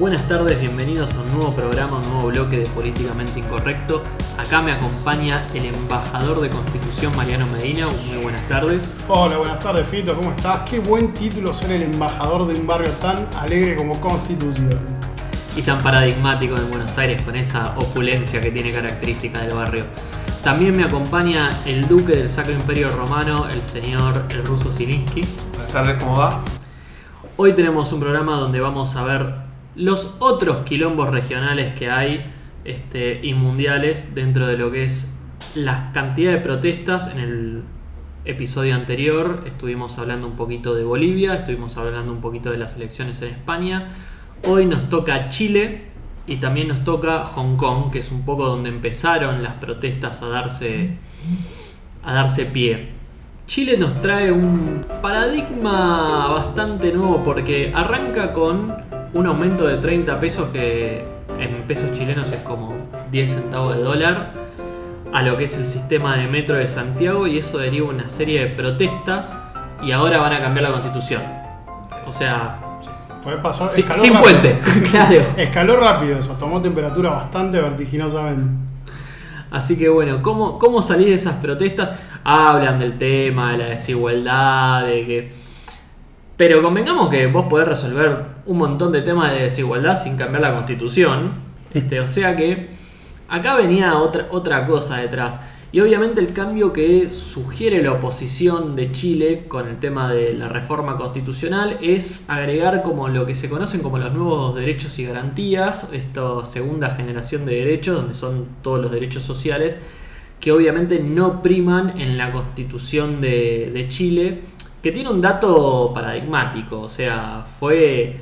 Buenas tardes, bienvenidos a un nuevo programa, un nuevo bloque de Políticamente Incorrecto. Acá me acompaña el embajador de Constitución, Mariano Medina. Muy buenas tardes. Hola, buenas tardes, Fito, ¿cómo estás? Qué buen título ser el embajador de un barrio tan alegre como Constitución. Y tan paradigmático en Buenos Aires con esa opulencia que tiene característica del barrio. También me acompaña el duque del Sacro Imperio Romano, el señor el ruso Zielinski. Buenas tardes, ¿cómo va? Hoy tenemos un programa donde vamos a ver los otros quilombos regionales que hay este, y mundiales dentro de lo que es la cantidad de protestas. En el episodio anterior estuvimos hablando un poquito de Bolivia, estuvimos hablando un poquito de las elecciones en España. Hoy nos toca Chile y también nos toca Hong Kong, que es un poco donde empezaron las protestas a darse, a darse pie. Chile nos trae un paradigma bastante nuevo porque arranca con un aumento de 30 pesos que en pesos chilenos es como 10 centavos de dólar a lo que es el sistema de metro de Santiago y eso deriva una serie de protestas y ahora van a cambiar la constitución. O sea, Fue, pasó, sin, puente, claro. Escaló rápido eso, tomó temperatura bastante vertiginosamente. Así que bueno, ¿cómo, ¿cómo salir de esas protestas? Hablan del tema, de la desigualdad, de que... Pero convengamos que vos podés resolver un montón de temas de desigualdad sin cambiar la constitución. Este, o sea que acá venía otra, otra cosa detrás. Y obviamente el cambio que sugiere la oposición de Chile con el tema de la reforma constitucional es agregar como lo que se conocen como los nuevos derechos y garantías, esta segunda generación de derechos, donde son todos los derechos sociales, que obviamente no priman en la constitución de, de Chile, que tiene un dato paradigmático, o sea, fue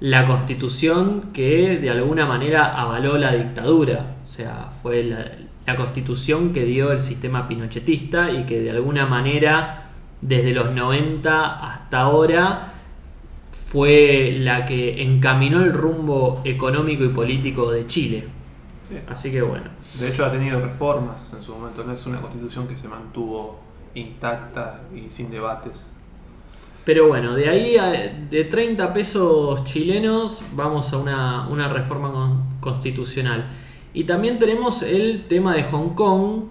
la constitución que de alguna manera avaló la dictadura, o sea, fue la, la constitución que dio el sistema pinochetista y que de alguna manera desde los 90 hasta ahora fue la que encaminó el rumbo económico y político de Chile. Sí. Así que bueno. De hecho ha tenido reformas en su momento, no es una constitución que se mantuvo intacta y sin debates. Pero bueno, de ahí a, de 30 pesos chilenos vamos a una, una reforma con- constitucional. Y también tenemos el tema de Hong Kong,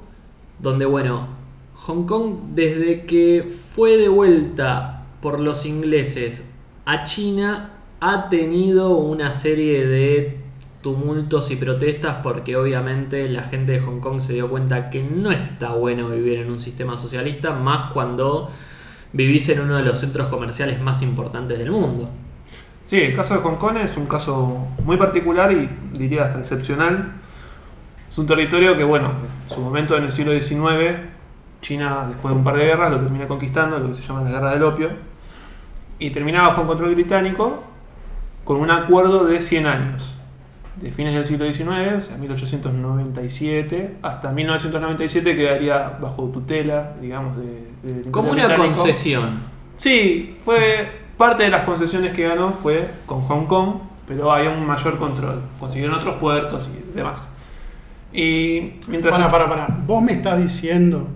donde bueno, Hong Kong desde que fue de vuelta por los ingleses a China ha tenido una serie de tumultos y protestas porque obviamente la gente de Hong Kong se dio cuenta que no está bueno vivir en un sistema socialista, más cuando vivís en uno de los centros comerciales más importantes del mundo. Sí, el caso de Hong Kong es un caso muy particular y diría hasta excepcional. Es un territorio que, bueno, en su momento en el siglo XIX, China, después de un par de guerras, lo termina conquistando, lo que se llama la Guerra del Opio, y termina bajo un control británico con un acuerdo de 100 años, de fines del siglo XIX, o sea, 1897, hasta 1997 quedaría bajo tutela, digamos, de, Como una concesión. Sí, fue parte de las concesiones que ganó fue con Hong Kong, pero había un mayor control. Consiguieron otros puertos y demás. Y mientras Para, para, para. Vos me estás diciendo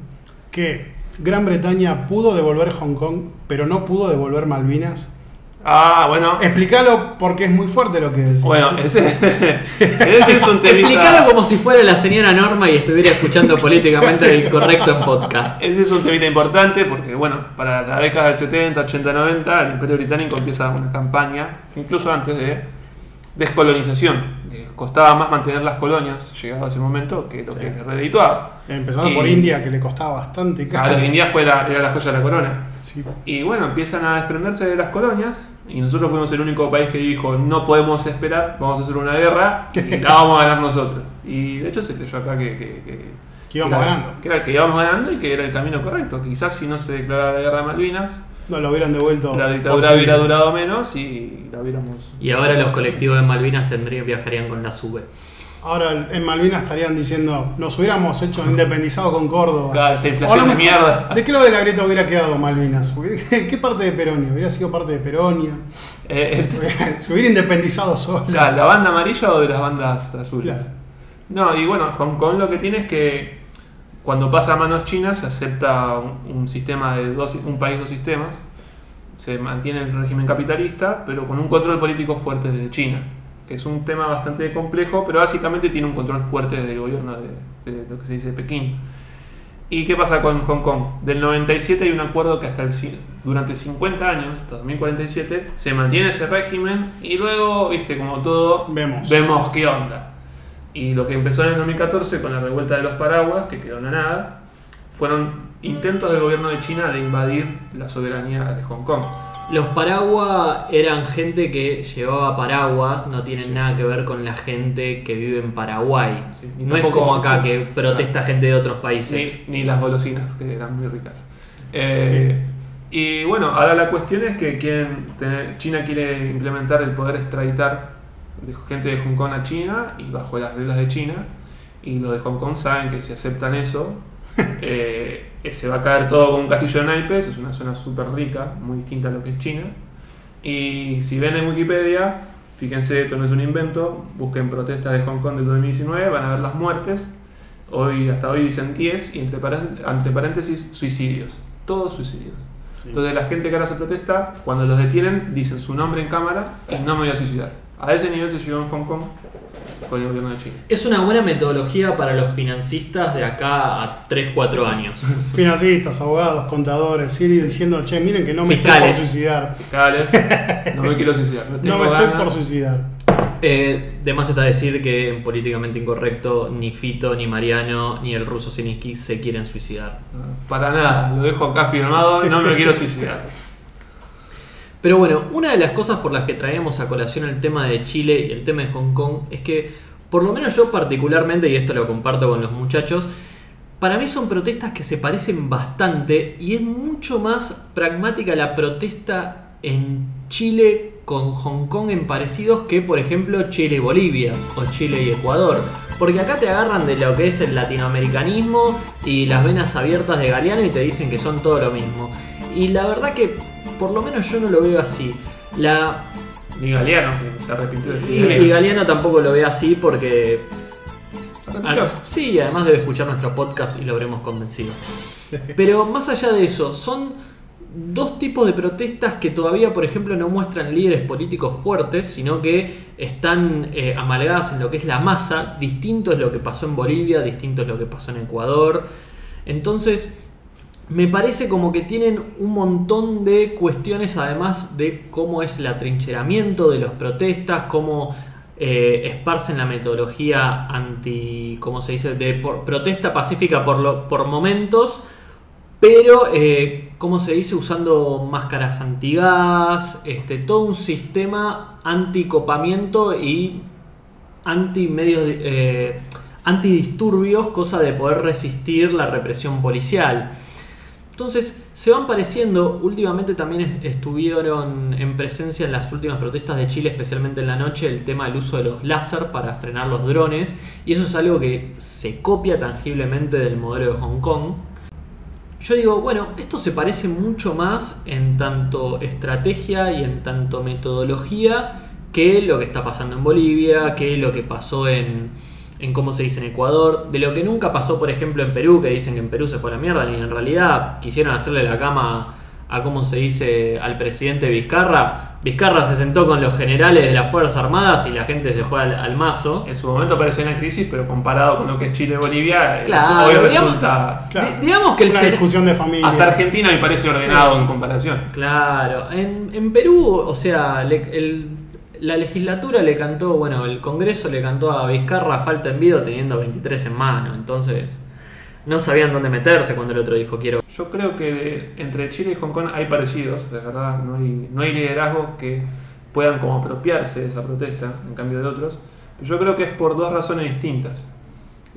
que Gran Bretaña pudo devolver Hong Kong, pero no pudo devolver Malvinas. Ah, bueno. Explícalo porque es muy fuerte lo que decís. Bueno, ese, ese es un temita. Explícalo como si fuera la señora Norma y estuviera escuchando políticamente incorrecto en podcast. Ese es un temita importante porque, bueno, para la década del 70, 80, 90, el Imperio Británico empieza una campaña, incluso antes de descolonización. Les costaba más mantener las colonias, llegado a ese momento, que lo que les redituaba. Empezando Y- por India, que le costaba bastante caro. Claro, India fue la, era la joya de la corona. Sí. Y bueno, empiezan a desprenderse de las colonias y nosotros fuimos el único país que dijo no podemos esperar, vamos a hacer una guerra y la vamos a ganar nosotros. Y de hecho se creyó acá que, que, que- Que íbamos era- ganando. Que era el que íbamos ganando y que era el camino correcto. Quizás si no se declarara la guerra de Malvinas, No lo hubieran devuelto. la dictadura posible. hubiera durado menos y la hubiéramos... Y ahora los colectivos de Malvinas tendrían, viajarían con la SUBE. Ahora en Malvinas estarían diciendo, nos hubiéramos hecho independizado con Córdoba. Claro, esta inflación Ahora de mierda. ¿De qué lado de la grieta hubiera quedado Malvinas? ¿Qué parte de Peronia? ¿Hubiera sido parte de Peronia? Eh, el- Se hubiera independizado sola. Claro, ¿La banda amarilla o de las bandas azules? Claro. No, y bueno, Hong Kong lo que tiene es que cuando pasa a manos chinas se acepta un, un sistema de dos, un país, dos sistemas. Se mantiene el régimen capitalista, pero con un control político fuerte desde China. que es un tema bastante complejo, pero básicamente tiene un control fuerte desde el gobierno de, de lo que se dice de Pekín. ¿Y qué pasa con Hong Kong? Del 97 hay un acuerdo que hasta el, durante 50 años, hasta 2047, se mantiene ese régimen y luego, viste, como todo, Vemos. vemos qué onda. Y lo que empezó en el 2014 con la revuelta de los paraguas, que quedó en la nada, fueron intentos del gobierno de China de invadir la soberanía de Hong Kong. Los paraguas eran gente que llevaba paraguas, no tienen nada que ver con la gente que vive en Paraguay. Sí, no es como acá que protesta gente de otros países. Ni, ni las golosinas, que eran muy ricas. Eh, Y bueno, ahora la cuestión es que quieren tener- China quiere implementar el poder extraditar de gente de Hong Kong a China y bajo las reglas de China. Y los de Hong Kong saben que si aceptan eso, eh, se va a caer todo con un castillo de naipes. Es una zona súper rica, muy distinta a lo que es China. Y si ven en Wikipedia, fíjense, esto no es un invento, busquen protestas de Hong Kong del 2019, van a ver las muertes. Hoy, hasta hoy dicen 10 y entre, entre paréntesis suicidios. Todos suicidios. Entonces la gente que ahora se protesta, cuando los detienen, dicen su nombre en cámara y no me voy a suicidar. A ese nivel se llegó en Hong Kong con el gobierno de China. Es una buena metodología para los financistas de acá a 3-4 años. Financistas, abogados, contadores, ir diciendo, che, miren que no me Fiscales. estoy por suicidar. Fiscales, no me quiero suicidar. No, No tengo me estoy ganas. por suicidar. Eh, de más está decir que en políticamente incorrecto ni Fito, ni Mariano, ni el ruso Siniski se quieren suicidar. Para nada, lo dejo acá firmado, no me quiero suicidar. Pero bueno, una de las cosas por las que traíamos a colación el tema de Chile y el tema de Hong Kong es que, por lo menos yo particularmente, y esto lo comparto con los muchachos, para mí son protestas que se parecen bastante y es mucho más pragmática la protesta en Chile con Hong Kong en parecidos que, por ejemplo, Chile y Bolivia o Chile y Ecuador. Porque acá te agarran de lo que es el latinoamericanismo y las venas abiertas de Galeano y te dicen que son todo lo mismo. Y la verdad que, por lo menos yo no lo veo así. La, Ni Galeano, que se arrepintió de y, y Galeano tampoco lo ve así porque Sí, además debe escuchar nuestro podcast y lo habremos convencido. Pero más allá de eso, son dos tipos de protestas que todavía, por ejemplo, no muestran líderes políticos fuertes, sino que están eh, amalgadas en lo que es la masa. Distinto es lo que pasó en Bolivia, distinto es lo que pasó en Ecuador. Entonces, me parece como que tienen un montón de cuestiones, además de cómo es el atrincheramiento de las protestas, cómo eh, esparcen la metodología anti, ¿cómo se dice?, de protesta pacífica por, lo- por momentos, pero, eh, ¿cómo se dice?, usando máscaras antigas, este, todo un sistema anticopamiento y anti eh, antidisturbios, cosa de poder resistir la represión policial. Entonces, se van pareciendo, últimamente también es- estuvieron en presencia en las últimas protestas de Chile, especialmente en la noche, el tema del uso de los láser para frenar los drones, y eso es algo que se copia tangiblemente del modelo de Hong Kong. Yo digo, bueno, esto se parece mucho más en tanto estrategia y en tanto metodología que lo que está pasando en Bolivia, que lo que pasó en, en cómo se dice en Ecuador, de lo que nunca pasó, por ejemplo, en Perú, que dicen que en Perú se fue a la mierda, y en realidad quisieron hacerle la cama a cómo se dice al presidente Vizcarra. Vizcarra se sentó con los generales de las Fuerzas Armadas y la gente se fue al, al mazo. En su momento parecía una crisis, pero comparado con lo que es Chile y Bolivia, Claro, hoy digamos- resulta. Claro. Di- digamos que el Una discusión de familia. Hasta Argentina me parece ordenado en comparación. Claro, en, en Perú, o sea, le- el- la legislatura le cantó, bueno, el Congreso le cantó a Vizcarra falta envido teniendo 23 en mano, entonces no sabían dónde meterse cuando el otro dijo quiero. Yo creo que entre Chile y Hong Kong hay parecidos, de verdad, no hay, no hay liderazgos que puedan como apropiarse de esa protesta, en cambio de otros. Pero yo creo que es por dos razones distintas.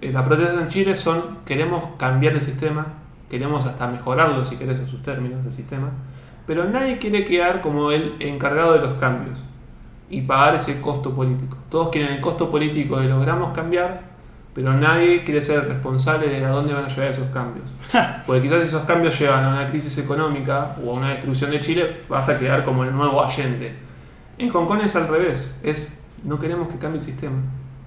Eh, las protestas en Chile son, queremos cambiar el sistema, queremos hasta mejorarlo, si querés, en sus términos, el sistema, pero nadie quiere quedar como el encargado de los cambios y pagar ese costo político. Todos quieren el costo político de logramos cambiar, pero nadie quiere ser responsable de a dónde van a llevar esos cambios. Porque quizás esos cambios llevan a una crisis económica o a una destrucción de Chile, vas a quedar como el nuevo Allende. En Hong Kong es al revés, es no queremos que cambie el sistema,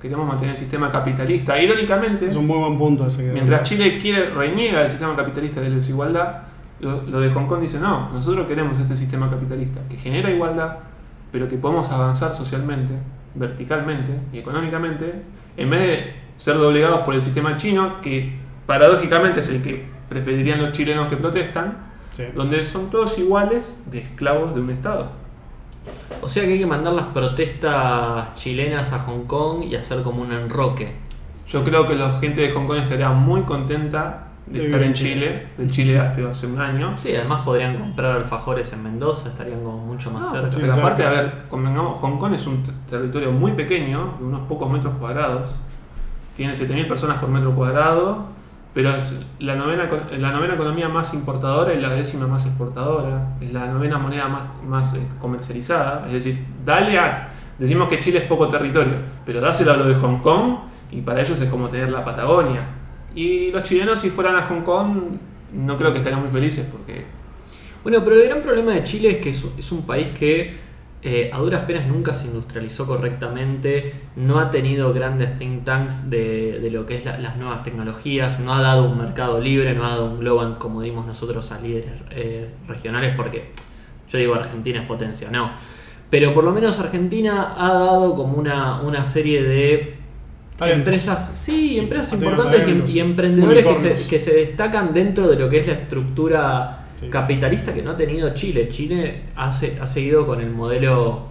queremos mantener el sistema capitalista. Irónicamente, Es un muy buen punto ese mientras Chile quiere reniega el sistema capitalista de la desigualdad, lo, lo de Hong Kong dice no, nosotros queremos este sistema capitalista que genera igualdad, pero que podemos avanzar socialmente, verticalmente y económicamente, en vez de ser doblegados por el sistema chino, que paradójicamente es el que preferirían los chilenos que protestan, Sí. donde son todos iguales de esclavos de un Estado. O sea que hay que mandar las protestas chilenas a Hong Kong y hacer como un enroque. Yo creo que la gente de Hong Kong estaría muy contenta de De estar en Chile, del Chile hasta hace un año. Sí, además podrían comprar alfajores en Mendoza, estarían como mucho más No, cerca. Pero aparte, a ver, convengamos, Hong Kong es un ter- territorio muy pequeño, de unos pocos metros cuadrados. Tiene 7.000 personas por metro cuadrado, pero es la novena, la novena economía más importadora y la décima más exportadora. Es la novena moneda más, más eh, comercializada. Es decir, dale a... Decimos que Chile es poco territorio, pero dáselo a lo de Hong Kong y para ellos es como tener la Patagonia. Y los chilenos si fueran a Hong Kong no creo que estarían muy felices porque Bueno, pero el gran problema de Chile es que es, un país que eh, a duras penas nunca se industrializó correctamente, no ha tenido grandes think tanks de, lo que es la- las nuevas tecnologías, no ha dado un mercado libre, no ha dado un global como dimos nosotros a líderes eh, regionales, porque yo digo Argentina es potencia, no. Pero por lo menos Argentina ha dado como una, una serie de Talento. empresas, sí, Sí, empresas importantes y, talentos, y emprendedores que se, unicornios. que se destacan dentro de lo que es la estructura Sí. capitalista que no ha tenido Chile. Chile ha, ha seguido con el modelo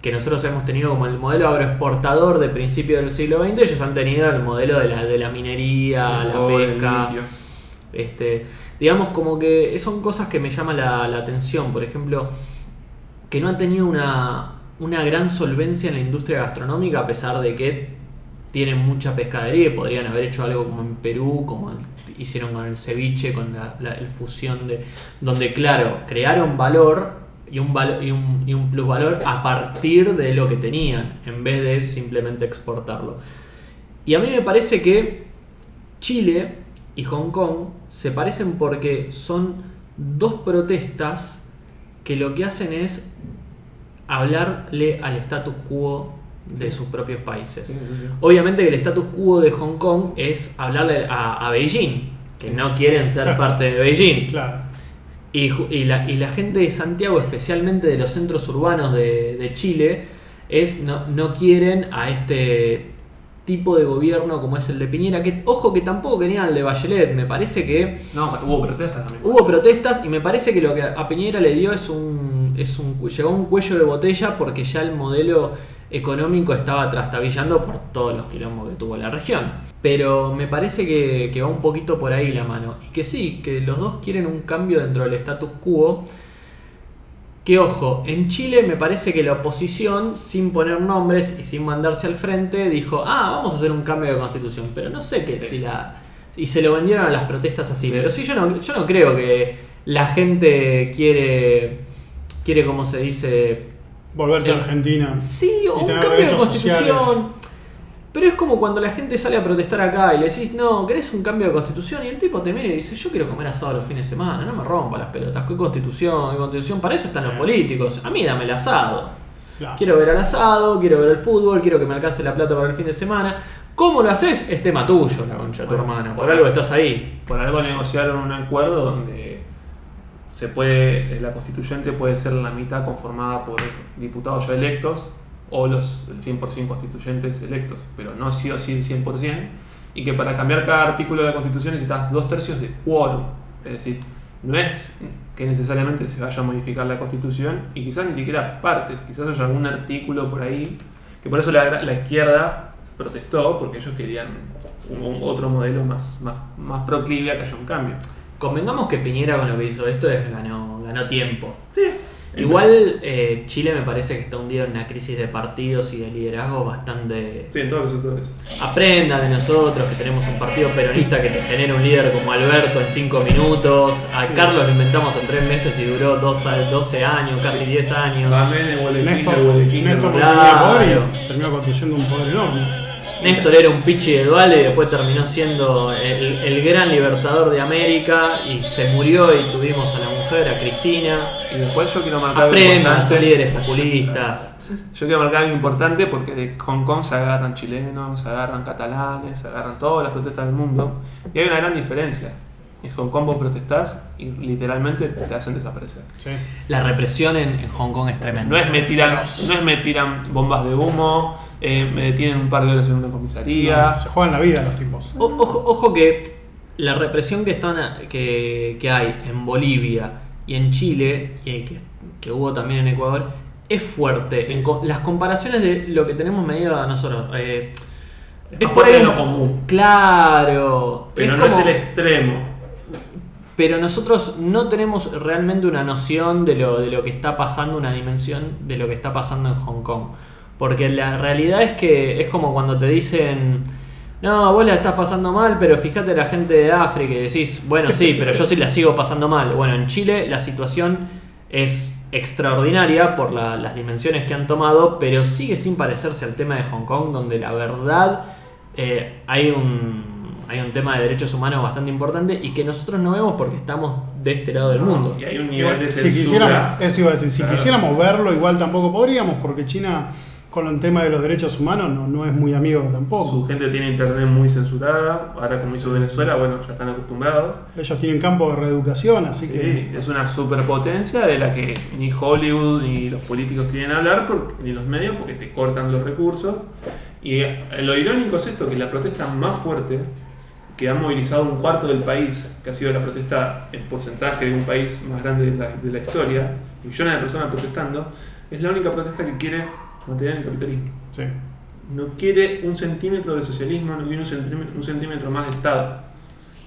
que nosotros hemos tenido como el modelo agroexportador de principio del siglo XX, ellos han tenido el modelo de la, de la minería, la pesca. Este, digamos como que son cosas que me llaman la, la atención, por ejemplo, que no han tenido una, una gran solvencia en la industria gastronómica a pesar de que tienen mucha pescadería y podrían haber hecho algo como en Perú, como hicieron con el ceviche, con la, la- el fusión de... donde claro, crearon valor y un, valo- y un, y un plusvalor a partir de lo que tenían, en vez de simplemente exportarlo. Y a mí me parece que Chile y Hong Kong se parecen porque son dos protestas que lo que hacen es hablarle al status quo de sus propios países. Obviamente que el status quo de Hong Kong es hablarle a, a Beijing, que no quieren ser parte de Beijing. Claro. Y, la, y la gente de Santiago, especialmente de los centros urbanos de, de Chile, es no, no quieren a este tipo de gobierno como es el de Piñera, que ojo que tampoco querían al de Bachelet, me parece que No, hubo protestas también. hubo protestas y me parece que lo que a Piñera le dio es un, es un llegó a un cuello de botella porque ya el modelo económico estaba trastabillando por todos los quilombos que tuvo la región. Pero me parece que, que va un poquito por ahí la mano. Y que sí, que los dos quieren un cambio dentro del status quo. Que ojo, en Chile me parece que la oposición, sin poner nombres y sin mandarse al frente, dijo, ah, vamos a hacer un cambio de constitución. Pero no sé Sí. si la... Y se lo vendieron a las protestas así. Pero sí, yo no, yo no creo que la gente quiere, quiere como se dice, Volverse a Argentina. Sí, un cambio de constitución. sociales. Pero es como cuando la gente sale a protestar acá y le decís, no, ¿querés un cambio de constitución? Y el tipo te mira y dice, yo quiero comer asado los fines de semana, no me rompa las pelotas. ¿Qué constitución? ¿Qué constitución? Para eso están los políticos. A mí dame el asado. Claro. Quiero ver al asado, quiero ver el fútbol, quiero que me alcance la plata para el fin de semana. ¿Cómo lo haces? Es tema tuyo, la concha de tu Bueno, hermana. Por bueno. algo estás ahí. Por algo negociaron un acuerdo donde se puede, la constituyente puede ser la mitad conformada por diputados ya electos o los el 100% constituyentes electos, pero no sí o sí el 100%, y que para cambiar cada artículo de la constitución necesitas dos tercios de quórum. Es decir, no es que necesariamente se vaya a modificar la constitución y quizás ni siquiera partes, quizás haya algún artículo por ahí, que por eso la, la izquierda protestó, porque ellos querían un- otro modelo más, más, más proclive a que haya un cambio. Convengamos que Piñera con lo que hizo esto es ganó, ganó tiempo. Sí. Igual eh, Chile me parece que está hundido en una crisis de partidos y de liderazgo bastante... Sí, en todos los sectores. Aprenda de nosotros que tenemos un partido peronista que te genera un líder como Alberto en 5 minutos. A Carlos lo inventamos en 3 meses y duró dos a- 12 años, casi 10 años. También el Néstor, boletín, Néstor Claro. y terminó construyendo un poder enorme. Néstor era un pichi de Duale y después terminó siendo el, el gran libertador de América y se murió y tuvimos a la mujer, a Cristina. Y después yo quiero marcar algo Aprendan importante. líderes populistas. Yo quiero marcar algo importante porque de Hong Kong se agarran chilenos, se agarran catalanes, se agarran todas las protestas del mundo. Y hay una gran diferencia. En Hong Kong vos protestás y literalmente te hacen desaparecer. Sí. La represión en, en Hong Kong es tremenda. No es me tiran, no es me tiran bombas de humo, eh, me detienen un par de horas en una comisaría. No, se juegan la vida los tipos. O- ojo, ojo que la represión que, están que, que hay en Bolivia y en Chile, y que, que hubo también en Ecuador, es fuerte. En co- las comparaciones de lo que tenemos medido nosotros. eh, Es por ahí lo común. Claro. Pero es no como- es el extremo. pero nosotros no tenemos realmente una noción de lo, de lo que está pasando, una dimensión de lo que está pasando en Hong Kong. Porque la realidad es que es como cuando te dicen, no, vos la estás pasando mal, pero fíjate la gente de África y decís, bueno, sí, pero yo sí la sigo pasando mal. Bueno, en Chile la situación es extraordinaria por la- las dimensiones que han tomado, pero sigue sin parecerse al tema de Hong Kong, donde la verdad eh, hay un hay un tema de derechos humanos bastante importante y que nosotros no vemos porque estamos de este lado del mundo. Y hay un nivel de si censura. quisiéramos, eso iba a decir, si Claro. quisiéramos verlo, igual tampoco podríamos, porque China con el tema de los derechos humanos no, no es muy amigo Su tampoco. gente tiene internet muy censurada. Ahora, como hizo Venezuela, bueno, ya están acostumbrados. Ellos tienen campo de reeducación, así Sí, que es una superpotencia de la que ni Hollywood ni los políticos quieren hablar, porque- ni los medios, porque te cortan los recursos. Y eh, lo irónico es esto, que la protesta más fuerte, que ha movilizado un cuarto del país, que ha sido la protesta en porcentaje de un país más grande de la, de la historia, millones de personas protestando, es la única protesta que quiere el capitalismo. sí. No quiere un centímetro de socialismo, no quiere un centímetro, un centímetro más de Estado.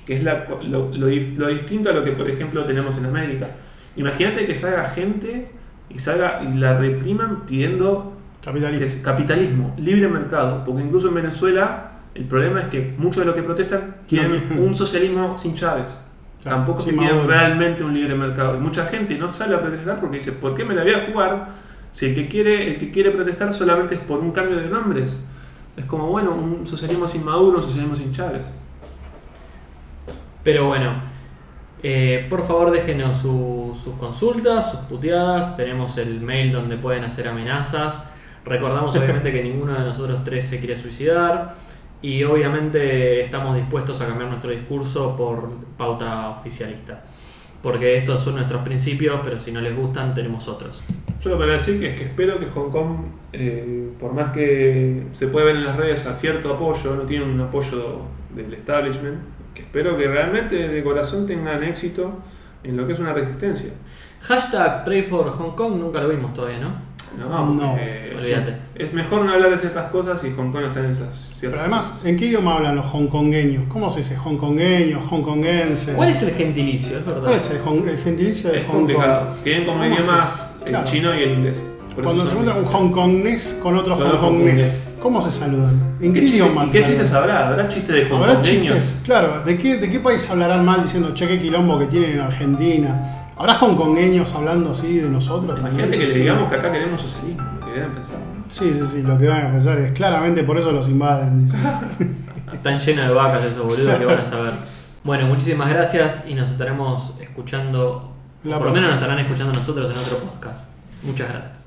Que es la lo, lo dif- lo distinto a lo que, por ejemplo, tenemos en América. Imagínate que salga gente y salga y la repriman pidiendo que capitalismo. es capitalismo, libre mercado. Porque incluso en Venezuela el problema es que muchos de los que protestan quieren No un socialismo sin Chávez. Claro, Tampoco se quieren realmente un libre mercado. Y mucha gente no sale a protestar porque dice, ¿por qué me la voy a jugar si el que quiere, el que quiere protestar solamente es por un cambio de nombres? Es como, bueno, un socialismo sin Maduro, un socialismo sin Chávez. Pero bueno, eh, por favor déjenos su- sus consultas, sus puteadas. Tenemos el mail donde pueden hacer amenazas. Recordamos obviamente que ninguno de nosotros tres se quiere suicidar. Y obviamente estamos dispuestos a cambiar nuestro discurso por pauta oficialista. Porque estos son nuestros principios, pero si no les gustan, tenemos otros. Yo lo que voy a decir que es que espero que Hong Kong, eh, por más que se puede ver en las redes a cierto apoyo, no tiene un apoyo del establishment, que espero que realmente de corazón tengan éxito en lo que es una resistencia. Hashtag Pray for Hong Kong nunca lo vimos todavía, ¿no? No, No, olvídate. Es mejor no hablar de ciertas cosas y Hong Kong está en esas ciertas Pero además, cosas. ¿en qué idioma hablan los hongkongueños? ¿Cómo se dice hongkongueño, hongkonguense? ¿Cuál es el gentilicio? Es verdad. ¿Cuál es el, hong- el gentilicio de Es Hong Kong? complicado. Tienen como ¿Cómo idiomas el Claro. chino y el inglés. Cuando se encuentra un hongkongnés con otro hongkongnés. ¿cómo se saludan? ¿En qué, ¿Qué, idioma ¿Y se qué saludan? chistes habrá? ¿Habrá chistes de Habrá hongkongueños? chistes, claro. ¿De qué, ¿De qué país hablarán mal diciendo che, qué quilombo que tienen en Argentina? ¿Habrá hongkongueños hablando así de nosotros? Imagínate también? que le digamos que acá queremos socialismo, lo que deben pensar. Sí, sí, sí, lo que van a pensar es claramente por eso los invaden. Están llenos de vacas esos boludos que van a saber. Bueno, muchísimas gracias y nos estaremos escuchando, La por lo menos nos estarán escuchando nosotros en otro podcast. Muchas gracias.